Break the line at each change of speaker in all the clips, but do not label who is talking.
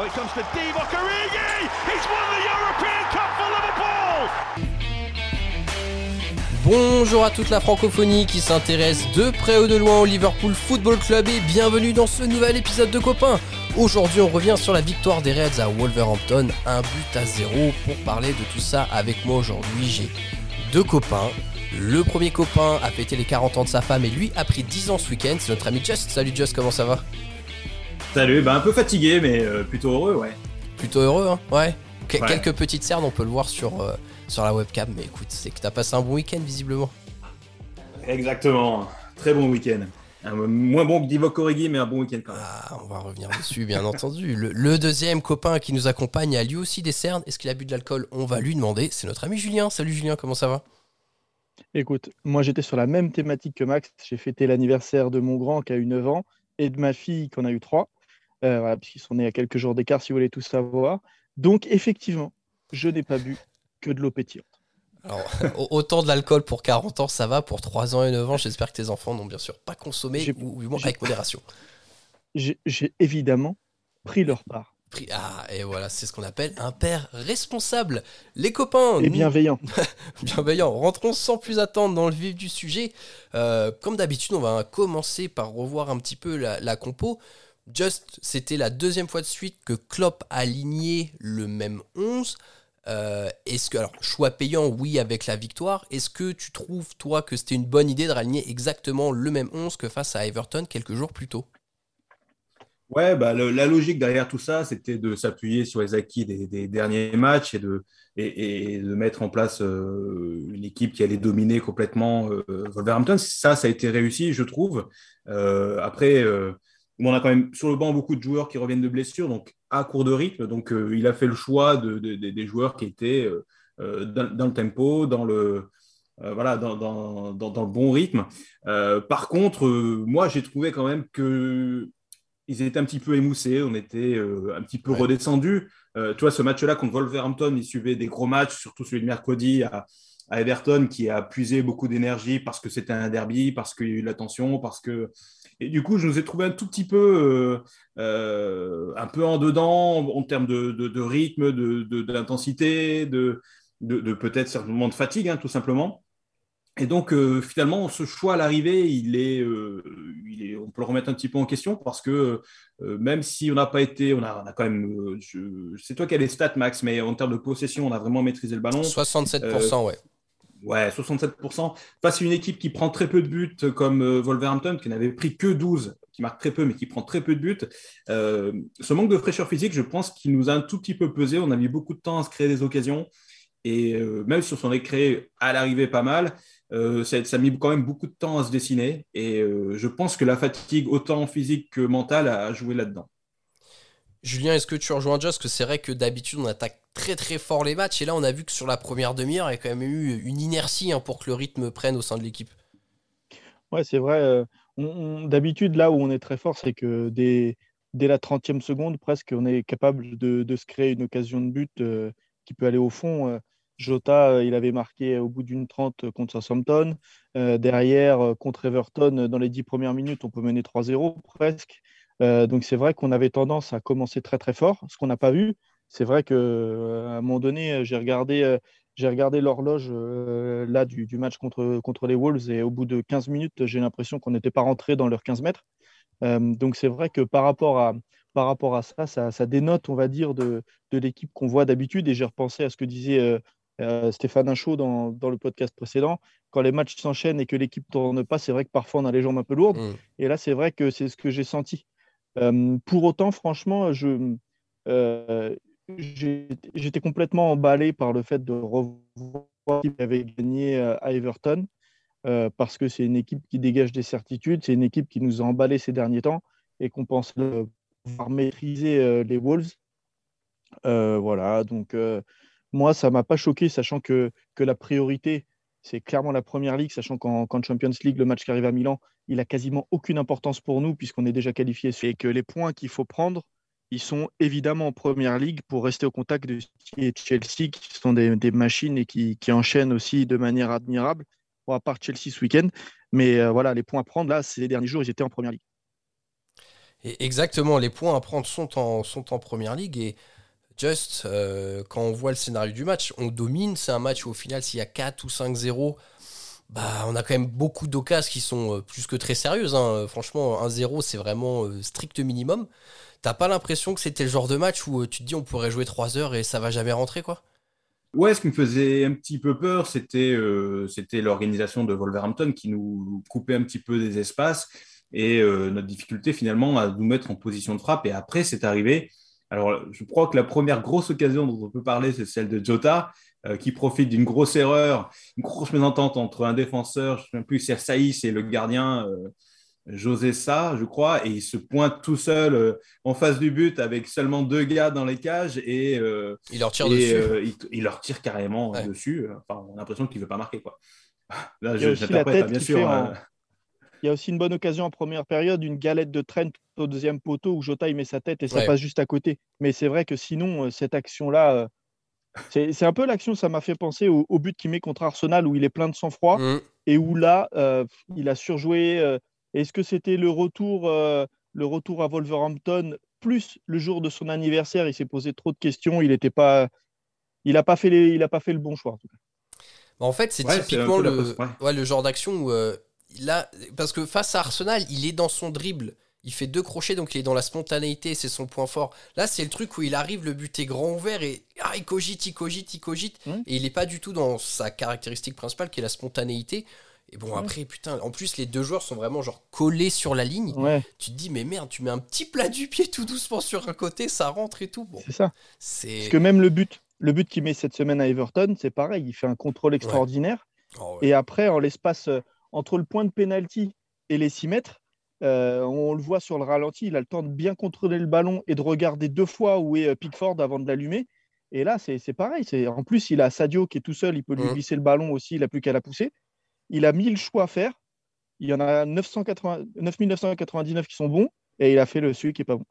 Oh.
Bonjour à toute la francophonie qui s'intéresse de près ou de loin au Liverpool Football Club et bienvenue dans ce nouvel épisode de copains. Aujourd'hui on revient sur la victoire des Reds à Wolverhampton, un but à zéro. Pour parler de tout ça avec moi aujourd'hui j'ai deux copains. Le premier copain a fêté les 40 ans de sa femme et lui a pris 10 ans ce week-end, c'est notre ami Just. Salut Just, comment ça va?
Salut, bah un peu fatigué, mais euh, plutôt heureux, ouais.
Plutôt heureux, hein Ouais. Que-
Ouais.
Quelques petites cernes, on peut le voir sur, euh, sur la webcam, mais écoute, c'est que t'as passé un bon week-end visiblement.
Exactement. Très bon week-end. Un moins bon que Divock Origi, mais un bon week-end quand même.
Ah, on va revenir dessus, bien entendu. Le, le deuxième copain qui nous accompagne a lui aussi des cernes. Est-ce qu'il a bu de l'alcool? On va lui demander. C'est notre ami Julien. Salut Julien, comment ça va?
Écoute, moi j'étais sur la même thématique que Max. J'ai fêté l'anniversaire de mon grand qui a eu 9 ans et de ma fille qui en a eu 3. Euh, voilà, puisqu'ils sont nés à quelques jours d'écart, si vous voulez tout savoir. Donc, effectivement, je n'ai pas bu que de l'eau pétillante.
Alors, autant de l'alcool pour 40 ans, ça va. Pour 3 ans et 9 ans, j'espère que tes enfants n'ont bien sûr pas consommé, ou du moins
j'ai-
avec modération.
J'ai évidemment pris leur part.
Ah, et voilà, c'est ce qu'on appelle un père responsable. Les copains,
Et bienveillant.
Bienveillant. Rentrons sans plus attendre dans le vif du sujet. Euh, comme d'habitude, on va commencer par revoir un petit peu la, la compo. Just, c'était la deuxième fois de suite que Klopp a aligné le même 11. Euh, est-ce que, alors, choix payant, oui, avec la victoire. Est-ce que tu trouves, toi, que c'était une bonne idée de raligner exactement le même 11 que face à Everton quelques jours plus tôt?
Ouais, bah, la logique derrière tout ça, c'était de s'appuyer sur les acquis des, derniers matchs et de, et, de mettre en place euh, une équipe qui allait dominer complètement euh, Wolverhampton. Ça, ça a été réussi, je trouve. Euh, après, on a quand même sur le banc beaucoup de joueurs qui reviennent de blessures, donc à court de rythme. Donc, euh, il a fait le choix de, de- de- des joueurs qui étaient euh, euh, dans, dans le tempo, dans le, euh, voilà, dans, dans, le bon rythme. Par contre, moi, j'ai trouvé quand même que ils étaient un petit peu émoussés, on était un petit peu
Ouais.
redescendus. Euh, tu vois, ce match-là contre Wolverhampton, il suivait des gros matchs, surtout celui de mercredi à, à Everton, qui a puisé beaucoup d'énergie parce que c'était un derby, parce qu'il y a eu de la tension, parce que... Et du coup, je nous ai trouvé un tout petit peu, euh, euh, un peu en dedans en termes de, de- de rythme, de- de- d'intensité, de, de, peut-être certainement de fatigue, hein, tout simplement. Et donc, euh, finalement, ce choix à l'arrivée, il est, euh, il est, on peut le remettre un petit peu en question parce que euh, même si on n'a pas été, on a, on a quand même, c'est toi qui as les stats, Max, mais en termes de possession, on a vraiment maîtrisé le ballon.
67%, ouais.
Ouais, 67%. Face à une équipe qui prend très peu de buts, comme euh, Wolverhampton, qui n'avait pris que 12, qui marque très peu, mais qui prend très peu de buts. Euh, ce manque de fraîcheur physique, je pense qu'il nous a un tout petit peu pesé. On a mis beaucoup de temps à se créer des occasions. Et euh, même si on s'en est créé à l'arrivée pas mal, euh, ça, ça a mis quand même beaucoup de temps à se dessiner. Et euh, je pense que la fatigue, autant physique que mentale, a joué là-dedans.
Julien, est-ce que tu rejoins Just que c'est vrai que d'habitude on attaque très très fort les matchs et là on a vu que sur la première demi-heure il y a quand même eu une inertie hein, pour que le rythme prenne au sein de l'équipe.
Ouais, c'est vrai. euh, D'habitude, là où on est très fort, c'est que dès, la 30e seconde, presque, on est capable de, se créer une occasion de but euh, qui peut aller au fond. Euh, Jota, il avait marqué au bout d'une 30 contre Southampton. Derrière, contre Everton, dans les 10 premières minutes, on peut mener 3-0 presque. Euh, donc c'est vrai qu'on avait tendance à commencer très très fort, ce qu'on n'a pas vu. C'est vrai que euh, un moment donné, euh, j'ai regardé, j'ai regardé l'horloge euh, là du, du match contre, contre les Wolves et au bout de 15 minutes, j'ai l'impression qu'on n'était pas rentré dans leurs 15 mètres. Euh, donc c'est vrai que par rapport à, par rapport à ça, ça, ça dénote, on va dire, de, de l'équipe qu'on voit d'habitude. Et j'ai repensé à ce que disait euh, Stéphane Inchaud dans, dans le podcast précédent. Quand les matchs s'enchaînent et que l'équipe ne tourne pas, c'est vrai que parfois on a les jambes un peu lourdes.
Mm.
Et là, c'est vrai que c'est ce que j'ai senti. Euh, pour autant, franchement, je, euh, j'étais complètement emballé par le fait de revoir qu'il avait gagné à Everton, euh, parce que c'est une équipe qui dégage des certitudes, c'est une équipe qui nous a emballé ces derniers temps et qu'on pense pouvoir maîtriser les Wolves. voilà, donc moi, ça ne m'a pas choqué, sachant que, que la priorité, c'est clairement la première ligue, sachant qu'en Champions League, le match qui arrive à Milan, il a quasiment aucune importance pour nous puisqu'on est déjà qualifié et que les points qu'il faut prendre, ils sont évidemment en première ligue pour rester au contact de Chelsea, qui sont des, machines et qui, enchaînent aussi de manière admirable, à part Chelsea ce week-end. Mais euh, voilà, les points à prendre, là, ces derniers jours, ils étaient en première ligue.
Exactement, les points à prendre sont en, sont en première ligue. Et Just, euh, quand on voit le scénario du match, on domine. C'est un match où au final, s'il y a 4 ou 5-0, bah, on a quand même beaucoup d'occasions qui sont euh, plus que très sérieuses. Hein. Franchement, 1-0, c'est vraiment euh, strict minimum. T'as pas l'impression que c'était le genre de match où tu te dis on pourrait jouer 3 heures et ça va jamais rentrer, quoi?
Ouais, ce qui me faisait un petit peu peur, c'était c'était l'organisation de Wolverhampton qui nous coupait un petit peu des espaces et notre difficulté finalement à nous mettre en position de frappe. Et après, c'est arrivé alors, je crois que la première grosse occasion dont on peut parler, c'est celle de Jota, euh, qui profite d'une grosse erreur, une grosse mésentente entre un défenseur, je ne sais même plus si c'est Saïs et le gardien euh, José Sa, je crois, et il se pointe tout seul euh, en face du but avec seulement deux gars dans les cages et
il leur tire dessus.
Il, leur tire carrément dessus. Enfin, on a l'impression qu'il ne veut pas marquer. Quoi.
Là, j'interprète, bien sûr. Hein. Il y a aussi une bonne occasion en première période, une galette de Trent au deuxième poteau où Jota il met sa tête et ça passe juste à côté. Mais c'est vrai que sinon, euh, cette action-là, euh, c'est un peu l'action, ça m'a fait penser au, but qu'il met contre Arsenal où il est plein de sang-froid mmh. et où là, euh, il a surjoué. Est-ce que c'était le retour, le retour à Wolverhampton plus le jour de son anniversaire? Il s'est posé trop de questions. Il n'a pas, il pas fait il a pas fait le bon choix. En, tout cas.
Bah, en fait, c'est typiquement le, le genre d'action où là, parce que face à Arsenal, il est dans son dribble. Il fait deux crochets, donc il est dans la spontanéité, c'est son point fort. Là, c'est le truc où il arrive, le but est grand ouvert et ah, il cogite, il cogite, il cogite. Mmh. Et il n'est pas du tout dans sa caractéristique principale qui est la spontanéité. Et bon, mmh. après, putain, en plus, les deux joueurs sont vraiment genre collés sur la ligne. Tu te dis, mais merde, tu mets un petit plat du pied tout doucement sur un côté, ça rentre et tout. Bon,
c'est ça. Parce que même le but, le but qu'il met cette semaine à Everton, c'est pareil, il fait un contrôle extraordinaire. Oh, et après, en l'espace euh, entre le point de pénalty et les 6 mètres, euh, on le voit sur le ralenti, il a le temps de bien contrôler le ballon et de regarder deux fois où est euh, Pickford avant de l'allumer. Et là, c'est pareil. En plus, il a Sadio qui est tout seul, il peut lui mmh. glisser le ballon aussi, il n'a plus qu'à la pousser. Il a mis le choix à faire. Il y en a 980, 9999 qui sont bons et il a fait le celui qui n'est pas bon.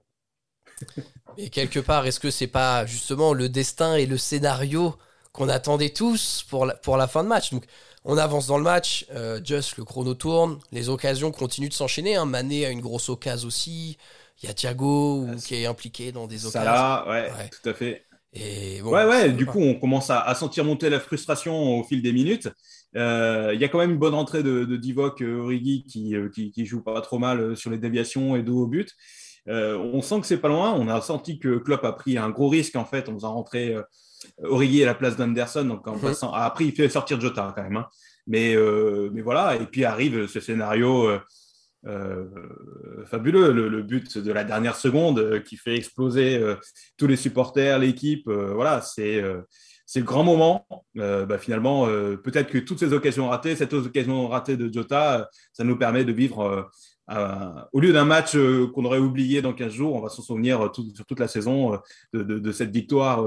Mais quelque part, est-ce que c'est pas justement le destin et le scénario qu'on attendait tous pour la, pour la fin de match? Donc, on avance dans le match, euh, Just le chrono tourne, les occasions continuent de s'enchaîner. Hein. Mané a une grosse occasion aussi. Il y a Thiago qui est impliqué dans des occasions.
Ça ouais, tout à fait. Et ouais, ouais, du coup, on commence à, sentir monter la frustration au fil des minutes. Euh, il y a quand même une bonne entrée de, de Divock euh, Origi qui, qui, joue pas trop mal sur les déviations et dos au but. on sent que c'est pas loin. On a senti que Klopp a pris un gros risque en fait en faisant rentrer Origi à la place d'Anderson. Donc en mhm. passant, après il fait sortir Jota quand même. Hein. Mais, euh, mais voilà, et puis arrive ce scénario euh, euh, fabuleux, le, but de la dernière seconde qui fait exploser tous les supporters, l'équipe. voilà, c'est c'est le grand moment. Bah, finalement, peut-être que toutes ces occasions ratées, cette occasion ratée de Jota, ça nous permet de vivre au lieu d'un match euh, qu'on aurait oublié dans 15 jours, on va s'en souvenir euh, sur toute la saison de, cette victoire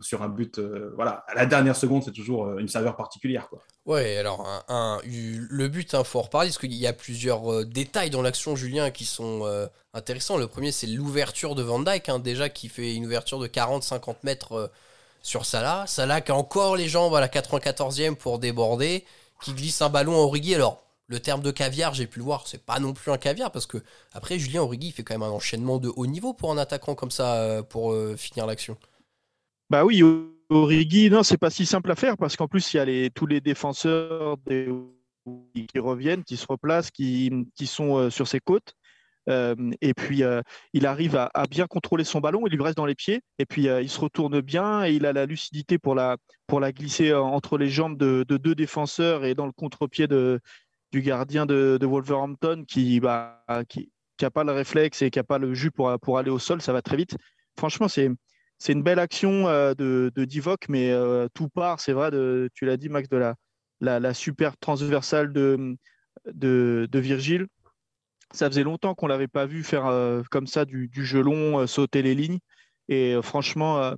sur un but. voilà, à la dernière seconde, c'est toujours une saveur particulière. Quoi.
Ouais, alors le but, il hein, faut en reparler parce qu'il y a plusieurs détails dans l'action, Julien, qui sont intéressants. Le premier, c'est l'ouverture de Van Dyke, hein, déjà qui fait une ouverture de 40-50 mètres sur Salah. Salah qui a encore les jambes à la 94e pour déborder, qui glisse un ballon à Origi. Alors, le terme de caviar, j'ai pu le voir, c'est pas non plus un caviar parce que après Julien Origi fait quand même un enchaînement de haut niveau pour un attaquant comme ça euh, pour euh, finir l'action.
Bah oui, Origi, non, c'est pas si simple à faire parce qu'en plus il y a tous les défenseurs qui reviennent, qui se replacent, qui, sont euh, sur ses côtes. et puis il arrive à, bien contrôler son ballon, il lui reste dans les pieds, et puis il se retourne bien et il a la lucidité pour la, glisser entre les jambes de deux défenseurs et dans le contre-pied de, du gardien de, Wolverhampton qui bah, qui, qui pas le réflexe et qui a pas le jus pour, pour aller au sol, ça va très vite. Franchement, c'est c'est une belle action de, de Divock, mais tout part, c'est vrai, de, tu l'as dit, Max, de la, la, la super transversale de, de, de Virgile. Ça faisait longtemps qu'on ne l'avait pas vu faire comme ça du, du jeu long, sauter les lignes. Et franchement,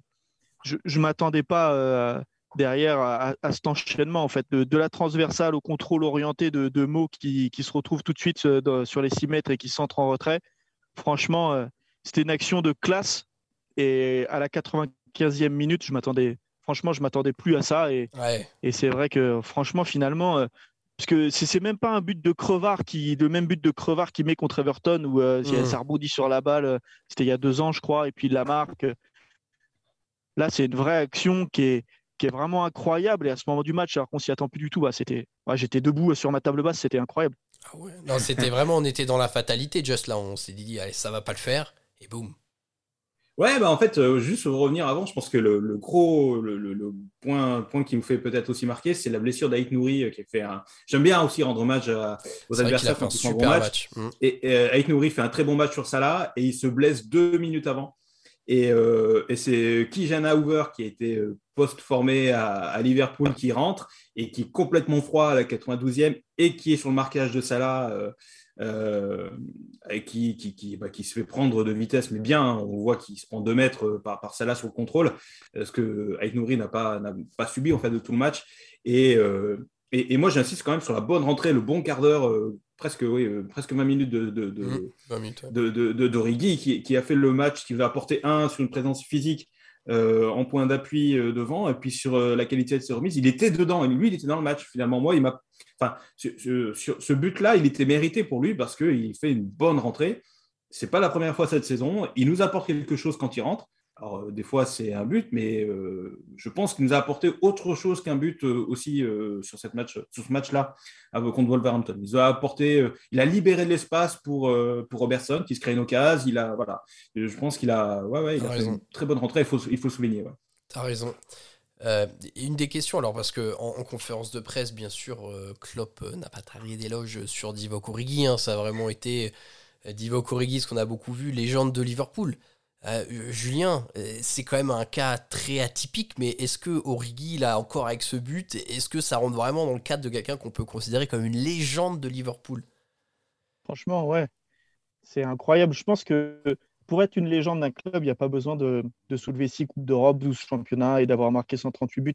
je ne m'attendais pas derrière à, cet enchaînement en fait de, la transversale au contrôle orienté de, de mots qui, qui, se retrouvent tout de suite sur les 6 mètres et qui s'entrent en retrait. Franchement, c'était une action de classe et à la 95e minute, je m'attendais, franchement, je m'attendais plus à ça. Et, et c'est vrai que, franchement, finalement, euh, parce que c'est même pas un but de Crevard qui, le même but de Crevard qui met contre Everton où euh, mmh. ça rebondit sur la balle. Euh, c'était il y a deux ans, je crois, et puis il la marque. Là, c'est une vraie action qui est, qui est vraiment incroyable. Et à ce moment du match, alors qu'on s'y attend plus du tout, bah, c'était, j'étais debout sur ma table basse, c'était incroyable.
Ah non, c'était vraiment, on était dans la fatalité, just là, on s'est dit, allez, ça va pas le faire, et boum.
Ouais, bah en fait, euh, juste pour revenir avant, je pense que le, gros le, point, point qui me fait peut-être aussi marquer, c'est la blessure d'Aït Nouri euh, qui fait un. J'aime bien aussi rendre hommage aux adversaires
qui font un super match.
Mm. Et euh, Nouri fait un très bon match sur Salah et il se blesse deux minutes avant. Et, euh, et c'est Kijana Hoover qui a été post-formé à, à, Liverpool qui rentre et qui est complètement froid à la 92e et qui est sur le marquage de Salah euh, et qui, qui, qui, bah, qui, se fait prendre de vitesse, mais bien, hein. on voit qu'il se prend deux mètres euh, par, par Salah sur le contrôle, euh, ce que Aït Nouri n'a pas, pas subi en fait de tout le match. Et, et, moi, j'insiste quand même sur la bonne rentrée, le bon quart d'heure, presque, oui, presque 20 minutes de, de, de, mmh, de, de, qui, qui, a fait le match, qui va apporter un sur une présence physique euh, en point d'appui euh, devant, et puis sur euh, la qualité de ses remises, il était dedans, et lui, il était dans le match. Finalement, moi, il m'a. Enfin, ce but-là, il était mérité pour lui parce qu'il fait une bonne rentrée. C'est pas la première fois cette saison. Il nous apporte quelque chose quand il rentre. Alors, euh, des fois, c'est un but, mais euh, je pense qu'il nous a apporté autre chose qu'un but euh, aussi sur, cette match, sur ce match-là contre Wolverhampton. Il a apporté, il a libéré de l'espace pour, pour Robertson qui se crée une occasion. Il a, voilà, je pense qu'il a, ouais, ouais, il a fait une très bonne rentrée. Il faut, il faut souligner. Ouais.
Tu as raison. une des questions, alors parce que en, conférence de presse, bien sûr, Klopp n'a pas taré d'éloges sur Divock Origi. Hein, ça a vraiment été Divock Origi, ce qu'on a beaucoup vu, légende de Liverpool. Euh, Julien, euh, c'est quand même un cas très atypique, mais est-ce que Origi, là encore avec ce but, est-ce que ça rentre vraiment dans le cadre de quelqu'un qu'on peut considérer comme une légende de Liverpool?
Franchement, ouais, c'est incroyable. Je pense que pour être une légende d'un club, il n'y a pas besoin de, soulever 6 Coupes d'Europe, 12 championnats et d'avoir marqué 138 buts.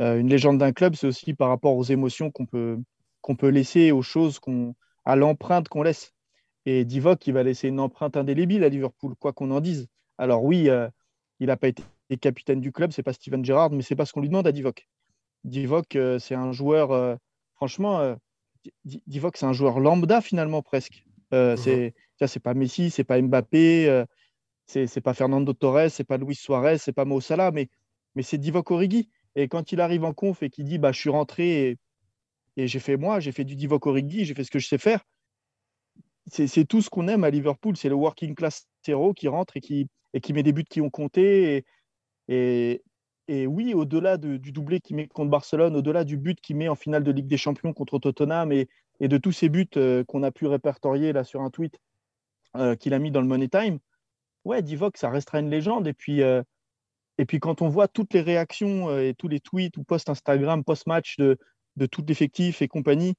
Euh, une légende d'un club, c'est aussi par rapport aux émotions qu'on peut, qu'on peut laisser, aux choses, qu'on, à l'empreinte qu'on laisse. Et Divock, il va laisser une empreinte indélébile à Liverpool, quoi qu'on en dise. Alors oui, euh, il n'a pas été capitaine du club, c'est pas Steven Gerrard, mais c'est pas ce qu'on lui demande à Divock. Divock, euh, c'est un joueur, euh, franchement, Divock, c'est un joueur lambda finalement presque. Mhm. c'est c'est pas Messi, c'est pas Mbappé, c'est pas Fernando Torres, c'est pas Luis Suarez, c'est pas Mo Salah, mais, mais c'est Divock Origi. Et quand il arrive en conf et qu'il dit bah, je suis rentré et, et j'ai fait moi, j'ai fait du Divock Origi, j'ai fait ce que je sais faire, c'est tout ce qu'on aime à Liverpool. C'est le working class héros qui rentre et qui, et qui met des buts qui ont compté. Et, oui, au-delà du doublé qu'il met contre Barcelone, au-delà du but qu'il met en finale de Ligue des Champions contre Tottenham et, de tous ces buts euh, qu'on a pu répertorier là sur un tweet euh, qu'il a mis dans le Money Time, ouais, ça restera une légende. Et puis, euh, et puis quand on voit toutes les réactions et tous les tweets ou posts Instagram, post-match de, de tout l'effectif et compagnie,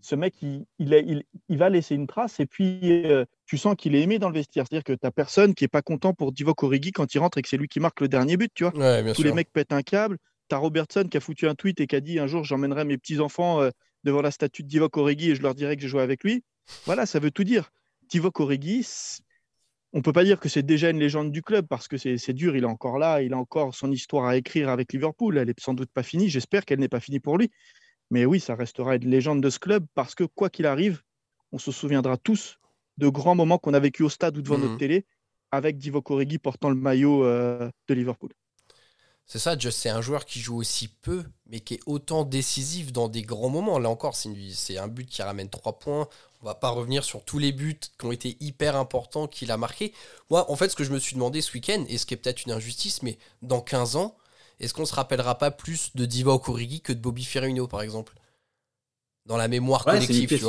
ce mec, il, il, va laisser une trace et puis euh, tu sens qu'il est aimé dans le vestiaire. C'est-à-dire que tu n'as personne qui n'est pas content pour Divock Origi quand il rentre et que c'est lui qui marque le dernier but, tu vois. Tous les mecs pètent un câble. Tu as Robertson qui a foutu un tweet et qui a dit un jour j'emmènerai mes petits-enfants euh, devant la statue de Divock Origi et je leur dirai que j'ai joué avec lui. Voilà, ça veut tout dire. Divock Origi, on peut pas dire que c'est déjà une légende du club parce que c'est dur, il est encore là, il a encore son histoire à écrire avec Liverpool. Elle est sans doute pas finie, j'espère qu'elle n'est pas finie pour lui. Mais oui, ça restera une légende de ce club parce que quoi qu'il arrive, on se souviendra tous de grands moments qu'on a vécu au stade ou devant notre mhm. télé avec Divock Origi portant le maillot euh, de Liverpool.
C'est ça, Just, c'est un joueur qui joue aussi peu, mais qui est autant décisif dans des grands moments. Là encore, c'est un but qui ramène trois points. On va pas revenir sur tous les buts qui ont été hyper importants qu'il a marqués. Moi, en fait, ce que je me suis demandé ce week-end, et ce qui est peut-être une injustice, mais dans 15 ans, est-ce qu'on se rappellera pas plus de Divock Origi que de Bobby Firmino, par exemple? Dans la mémoire collective,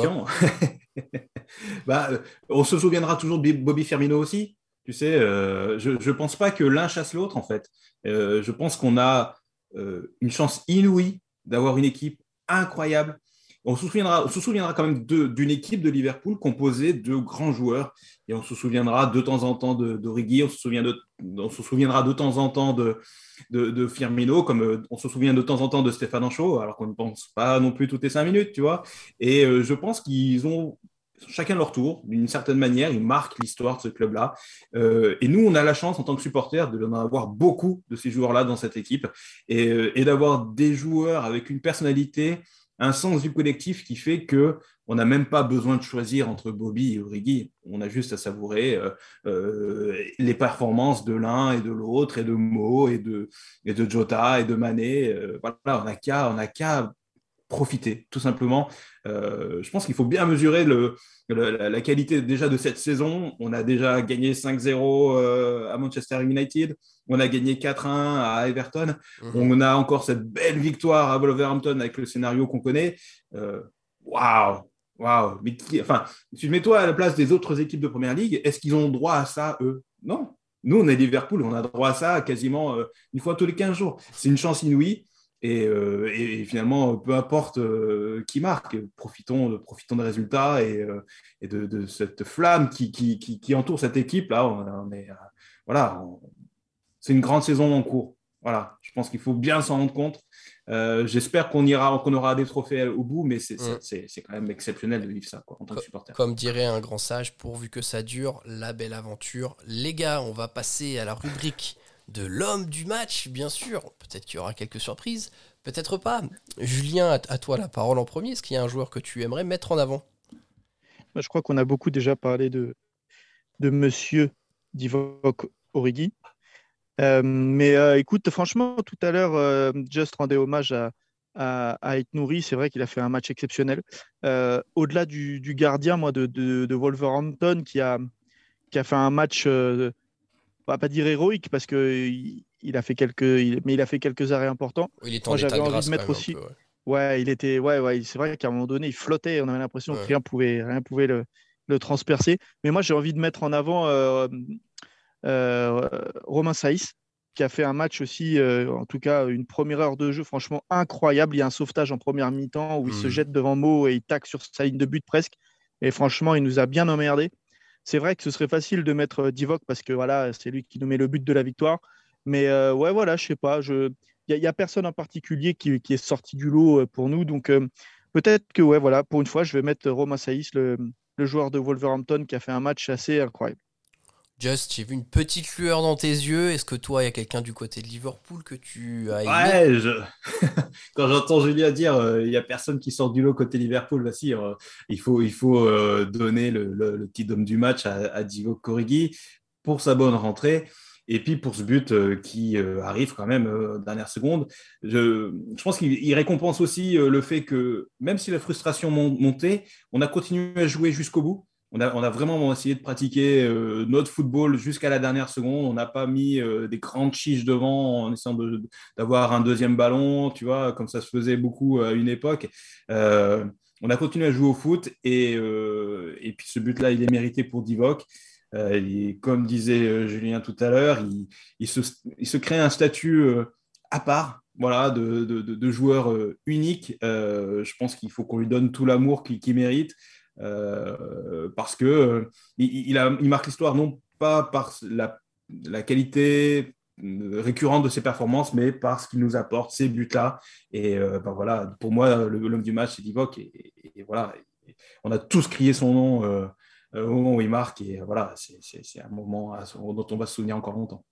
bah, euh, on se souviendra toujours de Bobby Firmino aussi, Tu sais, je ne pense pas que l'un chasse l'autre, en fait. je pense qu'on a une chance inouïe d'avoir une équipe incroyable on se souviendra, se souviendra quand même d'une équipe de Liverpool composée de grands joueurs. Et on se souviendra de temps en temps d'Origi, on, se de, on se souviendra de temps en temps de, Firmino, comme euh, on se souvient de temps en temps de Stéphane Ancho, alors qu'on ne pense pas non plus toutes les cinq minutes, tu vois. Et euh, je pense qu'ils ont chacun leur tour, d'une certaine manière, ils marquent l'histoire de ce club-là. Euh, et nous, on a la chance, en tant que supporters, de avoir beaucoup de ces joueurs-là dans cette équipe et, et d'avoir des joueurs avec une personnalité un sens du collectif qui fait que on n'a même pas besoin de choisir entre Bobby et Origi. On a juste à savourer euh, euh, les performances de l'un et de l'autre, et de Mo, et de, Jota, et de Mané. Euh, voilà, on n'a qu'à qu'à profiter, tout simplement. je pense qu'il faut bien mesurer le, la, qualité déjà de cette saison. On a déjà gagné 5-0 à Manchester United. On a gagné 4-1 à Everton. Mhm. On a encore cette belle victoire à Wolverhampton avec le scénario qu'on connaît. Euh, waouh! Waouh! Mais enfin, tu mets-toi à la place des autres équipes de première ligue, est-ce qu'ils ont droit à ça, eux? Non. Nous, on est Liverpool, on a droit à ça quasiment euh, une fois tous les 15 jours. C'est une chance inouïe. Et, euh, finalement, peu importe qui marque, profitons, profitons des résultats et, de, cette flamme qui, qui, entoure cette équipe. Là, on, est, voilà, c'est une grande saison en cours. Voilà, je pense qu'il faut bien s'en rendre compte. Euh, j'espère qu'on ira, qu'on aura des trophées au bout, mais c'est mm. quand même exceptionnel de vivre ça en tant que supporter.
Comme dirait un grand sage, pourvu que ça dure, la belle aventure. Les gars, on va passer à la rubrique de l'homme du match, bien sûr. Peut-être qu'il y aura quelques surprises, peut-être pas. Julien, à toi la parole en premier. Est-ce qu'il y a un joueur que tu aimerais mettre en avant?
Je crois qu'on a beaucoup déjà parlé de, de Monsieur Divock Origi. Euh, mais euh, écoute, franchement, tout à l'heure, euh, Just rendait hommage à, à. C'est vrai qu'il a fait un match exceptionnel. Au-delà du, gardien, moi, de, Wolverhampton, qui a, qui a fait un match, on va pas dire héroïque, parce que il, a fait quelques, mais il a fait quelques arrêts importants.
il est en moi, j'avais envie de mettre aussi.
ouais. il était, ouais, ouais. C'est vrai qu'à un moment donné, il flottait. On avait l'impression que rien pouvait, rien pouvait le, le, transpercer. Mais moi, j'ai envie de mettre en avant euh, Romain Saïs, qui a fait un match aussi, euh, en tout cas une première heure de jeu franchement incroyable. Il y a un sauvetage en première mi-temps où il se hmm. jette devant Mo et il tac sur sa ligne de but presque. Et franchement, il nous a bien emmerdé. C'est vrai que ce serait facile de mettre euh, Divock parce que voilà, c'est lui qui nous met le but de la victoire. Mais ouais, voilà, je sais pas. Il n'y a, personne en particulier qui, est sorti du lot pour nous. Donc peut-être que, ouais, voilà, pour une fois, je vais mettre Romain Saïs, le joueur de Wolverhampton, qui a fait un match assez incroyable.
Just, j'ai vu une petite lueur dans tes yeux. Est-ce que toi, il y a quelqu'un du côté de Liverpool que tu as
aimé? Ouais, quand j'entends Julien dire euh, il n'y a personne qui sort du lot côté Liverpool, bah si, euh, il faut, il faut euh, donner le, petit homme du match à, à Divock Corrigi pour sa bonne rentrée. Et puis pour ce but qui arrive quand même dernière seconde, je, je pense qu'il récompense aussi le fait que même si la frustration montait, on a continué à jouer jusqu'au bout on a, vraiment essayé de pratiquer euh, notre football jusqu'à la dernière seconde. On n'a pas mis euh, des grandes chiches devant en essayant d'avoir un deuxième ballon, tu vois, comme ça se faisait beaucoup à une époque. Euh, on a continué à jouer au foot et, puis ce but-là, il est mérité pour Divock. comme disait Julien tout à l'heure, il, se, crée un statut à part voilà, de, joueur unique. je pense qu'il faut qu'on lui donne tout l'amour qu'il mérite. Euh, parce que euh, il, marque l'histoire non pas par la, qualité récurrente de ses performances, mais par ce qu'il nous apporte, ces buts-là. Et euh, ben voilà, pour moi, l'homme du match, c'est Divock. Et, voilà, on a tous crié son nom au moment où il marque. Et voilà, c'est un moment dont on va se souvenir encore longtemps.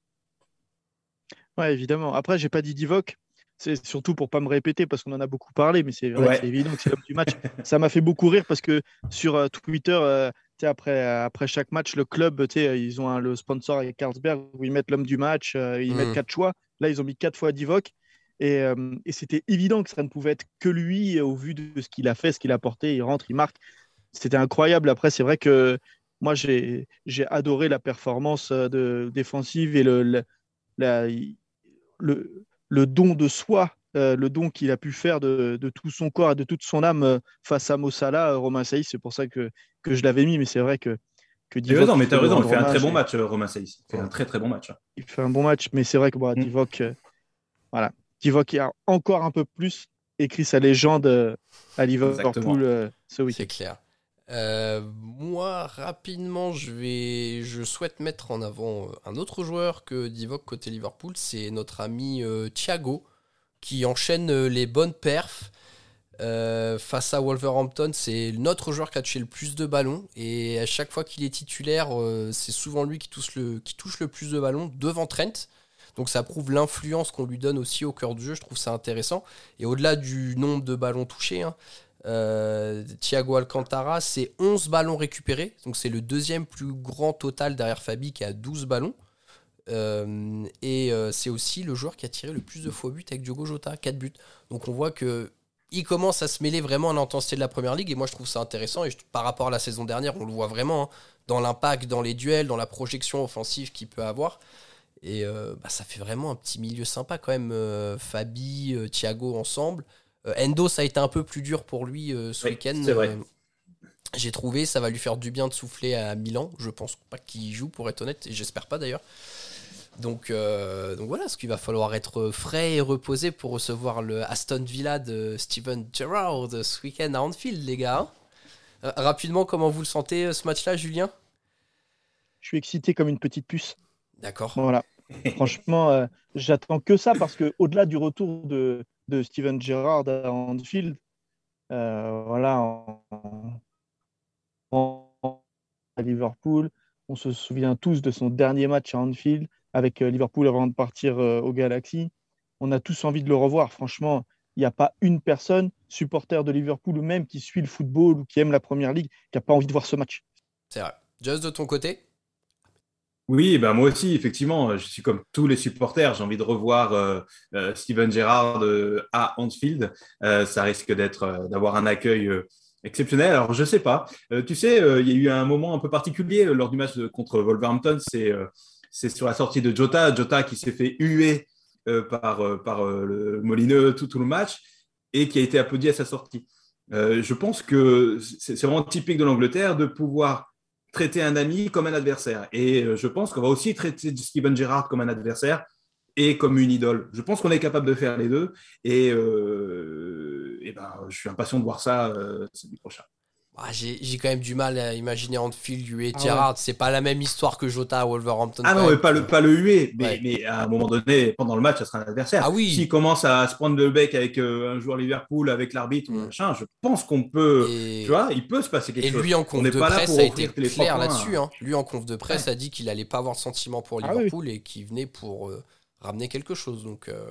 Ouais, évidemment. Après, j'ai pas dit Divock. C'est surtout pour pas me répéter parce qu'on en a beaucoup parlé, mais c'est évident que c'est l'homme du match. Ça m'a fait beaucoup rire parce que sur euh, Twitter, euh, après, après chaque match, le club, ils ont le sponsor avec Carlsberg où ils mettent l'homme du match, euh, ils mettent mmh. quatre choix. Là, ils ont mis quatre fois Divock. Et, et c'était évident que ça ne pouvait être que lui au vu de ce qu'il a fait, ce qu'il a porté. Il rentre, il marque. C'était incroyable. Après, c'est vrai que moi, j'ai adoré la performance de, défensive et le, le, le don de soi, euh, le don qu'il a pu faire de, tout son corps et de toute son âme euh, face à Mossala, euh, Romain Saïs. C'est pour ça que, que je l'avais mis, mais c'est vrai que que
Tu as raison, mais tu as raison, il fait un très bon match, Romain Saïs. Il fait un très très bon match. hein.
Il fait un bon match, mais c'est vrai que bon,
Mm.
Divock, euh, voilà, Divock a encore un peu plus écrit sa légende à. Liverpool euh, ce week-end.
C'est clair. Euh, moi, rapidement, je vais, je souhaite mettre en avant euh, un autre joueur que Divock côté Liverpool, c'est notre ami euh, Thiago, qui enchaîne les bonnes perfs. Face à Wolverhampton, c'est notre joueur qui a touché le plus de ballons et à chaque fois qu'il est titulaire, c'est souvent lui qui touche, le, qui touche le plus de ballons devant Trent. Donc ça prouve l'influence qu'on lui donne aussi au cœur du jeu, je trouve ça intéressant. Et au-delà du nombre de ballons touchés, hein, euh, Thiago Alcantara, c'est 11 ballons récupérés. Donc c'est le deuxième plus grand total derrière Fabi qui a 12 ballons. Euh, et euh, c'est aussi le joueur qui a tiré le plus de faux buts avec Diogo Jota, 4 buts. Donc on voit que il commence à se mêler vraiment à l'intensité de la première ligue et moi je trouve ça intéressant et par rapport à la saison dernière on le voit vraiment hein, dans l'impact, dans les duels, dans la projection offensive qu'il peut avoir et bah, ça fait vraiment un petit milieu sympa quand même Fabi, Thiago ensemble Endo ça a été un peu plus dur pour lui euh, ce
Oui,
week-end
c'est vrai.
Euh, j'ai trouvé ça va lui faire du bien de souffler à Milan je pense pas qu'il y joue pour être honnête et j'espère pas d'ailleurs donc, euh, donc voilà, ce qu'il va falloir être frais et reposé pour recevoir le Aston Villa de Steven Gerrard ce week-end à Anfield, les gars. Euh, rapidement, comment vous le sentez euh, ce match-là, Julien?
Je suis excité comme une petite puce.
D'accord.
Voilà. Franchement, euh, j'attends que ça parce que au-delà du retour de, Steven Gerrard à Anfield, euh, voilà, à Liverpool, on se souvient tous de son dernier match à Anfield avec euh, Liverpool avant de partir au Galaxy. On a tous envie de le revoir. Franchement, il n'y a pas une personne, supporter de Liverpool ou même qui suit le football ou qui aime la Première Ligue, qui n'a pas envie de voir ce match.
C'est vrai. Just de ton côté
Oui, bah moi aussi, effectivement, je suis comme tous les supporters, j'ai envie de revoir euh, euh, Steven Gerrard euh, à Anfield. Euh, ça risque d'être, euh, d'avoir un accueil euh, exceptionnel. Alors, je sais pas. Euh, tu sais, euh, il y a eu un moment un peu particulier euh, lors du match contre Wolverhampton. C'est euh, sur la sortie de Jota, Jota qui s'est fait huer euh, par, euh, par euh, le Molineux tout, tout le match et qui a été applaudi à sa sortie. Euh, je pense que c'est vraiment typique de l'Angleterre de pouvoir traiter un ami comme un adversaire. Et euh, je pense qu'on va aussi traiter Steven Gerrard comme un adversaire et comme une idole. Je pense qu'on est capable de faire les deux. Et, euh, ben, je suis impatient de voir ça euh, samedi prochain.
Ah, J'ai quand même du mal à imaginer Anfield, lui et
Ah
Gerrard. C'est pas la même histoire que Jota à Wolverhampton.
Ah non, mais pas le, pas le huer, mais,
Ouais.
mais à un moment donné, pendant le match, ça sera un adversaire.
Ah oui.
S'il commence à se prendre le bec avec euh, un joueur Liverpool, avec l'arbitre,
Mm.
machin, je pense qu'on peut.
Et-
Tu vois, il peut se passer quelque
Et
chose.
lui en
On
conf de
pas
presse a été clair là-dessus. hein. Lui en conf de presse a dit qu'il allait pas avoir de sentiment pour
Ah oui.
Liverpool et qu'il venait pour euh, ramener quelque chose. Donc euh,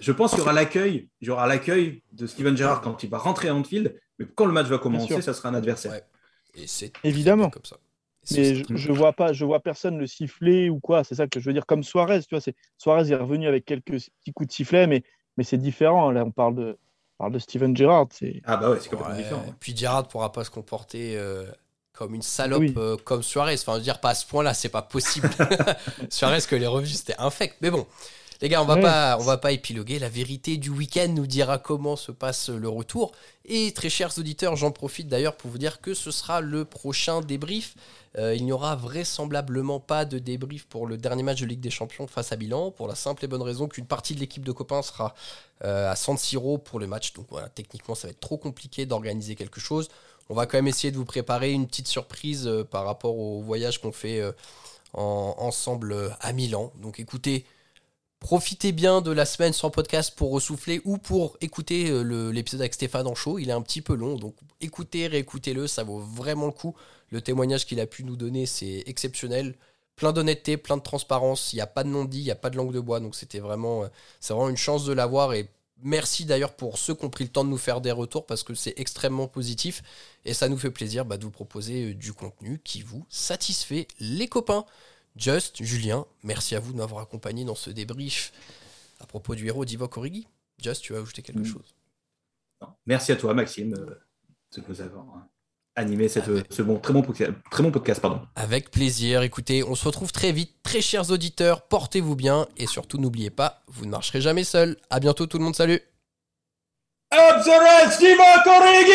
Je pense qu'il y aura l'accueil, il y aura l'accueil de Steven Gerrard quand il va rentrer à Anfield, mais quand le match va commencer, ça sera un adversaire.
Ouais. et c'est
Évidemment.
comme ça. Et
Mais je, je vois pas, je vois personne le siffler ou quoi. C'est ça que je veux dire. Comme Suarez, tu vois, c'est Suarez est revenu avec quelques petits coups de sifflet, mais mais c'est différent. Là, on parle de on parle de Steven Gerrard.
Ah bah ouais, c'est complètement
Ouais,
différent.
Puis Gerrard pourra pas se comporter euh, comme une salope
Oui.
euh, comme Suarez. Enfin, je veux dire, pas à ce point-là, c'est pas possible. Suarez, que les revues, c'était infect. Mais bon, les gars, on va, pas, on va pas épiloguer. La vérité du week-end nous dira comment se passe le retour. Et très chers auditeurs, j'en profite d'ailleurs pour vous dire que ce sera le prochain débrief. Euh, il n'y aura vraisemblablement pas de débrief pour le dernier match de Ligue des Champions face à Milan, pour la simple et bonne raison qu'une partie de l'équipe de copains sera euh, à San Siro pour le match. Donc voilà, techniquement, ça va être trop compliqué d'organiser quelque chose. On va quand même essayer de vous préparer une petite surprise euh, par rapport au voyage qu'on fait en- ensemble à Milan. Donc écoutez, profitez bien de la semaine sans podcast pour ressouffler ou pour écouter euh, l'épisode avec Stéphane show. Il est un petit peu long, donc écoutez, réécoutez-le, ça vaut vraiment le coup. Le témoignage qu'il a pu nous donner, c'est exceptionnel. Plein d'honnêteté, plein de transparence. Il n'y a pas de non-dit, il n'y a pas de langue de bois. Donc c'était vraiment, euh, c'est vraiment une chance de l'avoir. Et merci d'ailleurs pour ceux qui ont pris le temps de nous faire des retours parce que c'est extrêmement positif. Et ça nous fait plaisir bah, de vous proposer euh, du contenu qui vous satisfait, les copains. Just, Julien, merci à vous de m'avoir accompagné dans ce débrief à propos du héros d'Ivoque Origi. Just, tu as ajouté quelque
Mm.
chose?
Merci à toi, Maxime, euh, de nous avoir hein, animé cette,
Avec-
ce bon, très, bon, podca- très bon podcast. Pardon.
Avec plaisir. Écoutez, on se retrouve très vite. Très chers auditeurs, portez-vous bien. Et surtout, n'oubliez pas, vous ne marcherez jamais seul. À bientôt tout le monde, salut
Observe Steven Corrigi